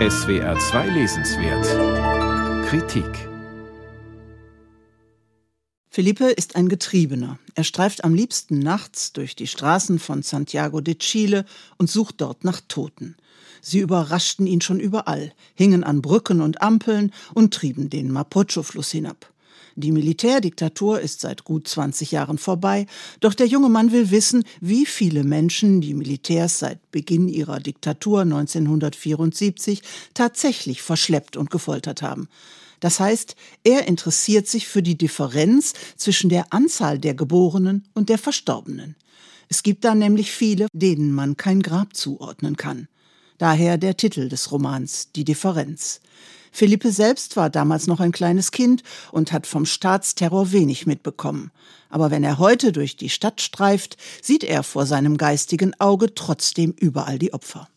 SWR 2 Lesenswert Kritik Felipe ist ein Getriebener. Er streift am liebsten nachts durch die Straßen von Santiago de Chile und sucht dort nach Toten. Sie überraschten ihn schon überall, hingen an Brücken und Ampeln und trieben den Mapocho-Fluss hinab. Die Militärdiktatur ist seit gut 20 Jahren vorbei, doch der junge Mann will wissen, wie viele Menschen die Militärs seit Beginn ihrer Diktatur 1974 tatsächlich verschleppt und gefoltert haben. Das heißt, er interessiert sich für die Differenz zwischen der Anzahl der Geborenen und der Verstorbenen. Es gibt da nämlich viele, denen man kein Grab zuordnen kann. Daher der Titel des Romans Die Differenz. Philippe selbst war damals noch ein kleines Kind und hat vom Staatsterror wenig mitbekommen. Aber wenn er heute durch die Stadt streift, sieht er vor seinem geistigen Auge trotzdem überall die Opfer.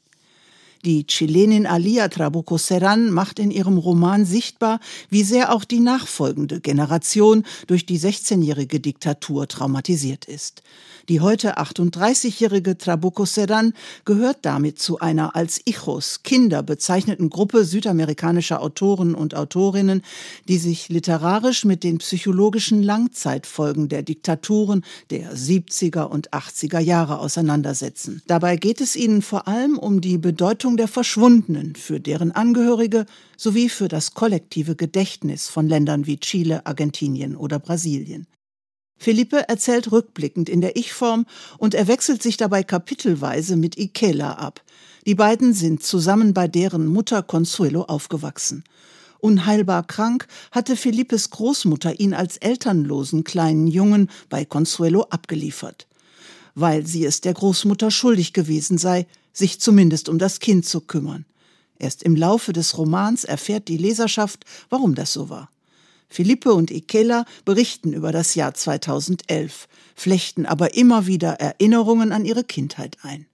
Die Chilenin Alia Trabuco Serran macht in ihrem Roman sichtbar, wie sehr auch die nachfolgende Generation durch die 16-jährige Diktatur traumatisiert ist. Die heute 38-jährige Trabuco Serran gehört damit zu einer als Hijos, Kinder bezeichneten Gruppe südamerikanischer Autoren und Autorinnen, die sich literarisch mit den psychologischen Langzeitfolgen der Diktaturen der 70er und 80er Jahre auseinandersetzen. Dabei geht es ihnen vor allem um die Bedeutung der Verschwundenen, für deren Angehörige sowie für das kollektive Gedächtnis von Ländern wie Chile, Argentinien oder Brasilien. Felipe erzählt rückblickend in der Ich-Form und er wechselt sich dabei kapitelweise mit Ikela ab. Die beiden sind zusammen bei deren Mutter Consuelo aufgewachsen. Unheilbar krank hatte Felipes Großmutter ihn als elternlosen kleinen Jungen bei Consuelo abgeliefert. Weil sie es der Großmutter schuldig gewesen sei, sich zumindest um das Kind zu kümmern. Erst im Laufe des Romans erfährt die Leserschaft, warum das so war. Philippe und Ikela berichten über das Jahr 2011, flechten aber immer wieder Erinnerungen an ihre Kindheit ein.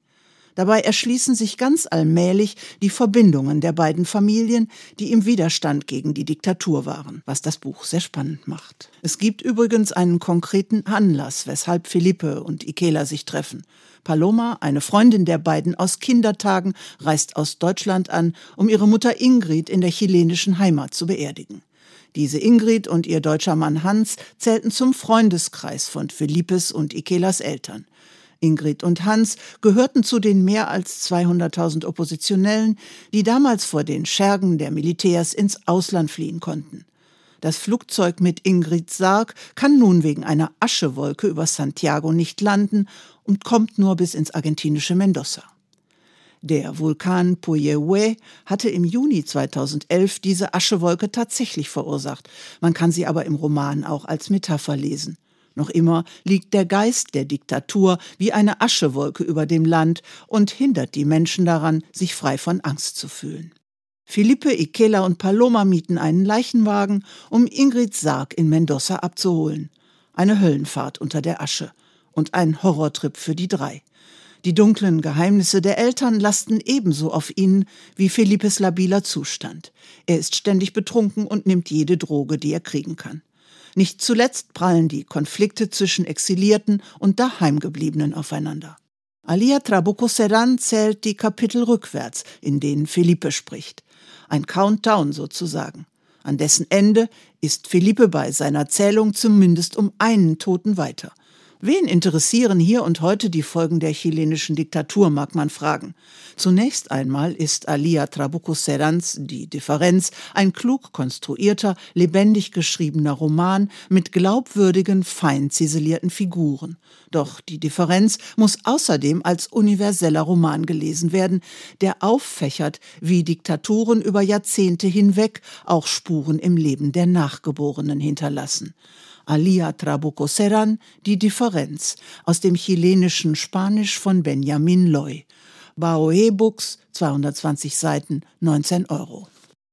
Dabei erschließen sich ganz allmählich die Verbindungen der beiden Familien, die im Widerstand gegen die Diktatur waren, was das Buch sehr spannend macht. Es gibt übrigens einen konkreten Anlass, weshalb Philippe und Ikela sich treffen. Paloma, eine Freundin der beiden aus Kindertagen, reist aus Deutschland an, um ihre Mutter Ingrid in der chilenischen Heimat zu beerdigen. Diese Ingrid und ihr deutscher Mann Hans zählten zum Freundeskreis von Philippes und Ikelas Eltern. Ingrid und Hans gehörten zu den mehr als 200.000 Oppositionellen, die damals vor den Schergen der Militärs ins Ausland fliehen konnten. Das Flugzeug mit Ingrid Sarg kann nun wegen einer Aschewolke über Santiago nicht landen und kommt nur bis ins argentinische Mendoza. Der Vulkan Puyehue hatte im Juni 2011 diese Aschewolke tatsächlich verursacht. Man kann sie aber im Roman auch als Metapher lesen. Noch immer liegt der Geist der Diktatur wie eine Aschewolke über dem Land und hindert die Menschen daran, sich frei von Angst zu fühlen. Philippe, Ikela und Paloma mieten einen Leichenwagen, um Ingrid Sarg in Mendoza abzuholen. Eine Höllenfahrt unter der Asche und ein Horrortrip für die drei. Die dunklen Geheimnisse der Eltern lasten ebenso auf ihnen wie Philippes labiler Zustand. Er ist ständig betrunken und nimmt jede Droge, die er kriegen kann. Nicht zuletzt prallen die Konflikte zwischen Exilierten und Daheimgebliebenen aufeinander. Alia Trabuco Serran zählt die Kapitel rückwärts, in denen Felipe spricht. Ein Countdown sozusagen. An dessen Ende ist Felipe bei seiner Zählung zumindest um einen Toten weiter. Wen interessieren hier und heute die Folgen der chilenischen Diktatur, mag man fragen. Zunächst einmal ist Alia Trabuco Serrans Die Differenz ein klug konstruierter, lebendig geschriebener Roman mit glaubwürdigen, fein ziselierten Figuren. Doch die Differenz muss außerdem als universeller Roman gelesen werden, der auffächert, wie Diktaturen über Jahrzehnte hinweg auch Spuren im Leben der Nachgeborenen hinterlassen. Alia Trabuco Serran, Die Differenz, aus dem chilenischen Spanisch von Benjamin Loy. Baoe Books, 220 Seiten, 19 Euro.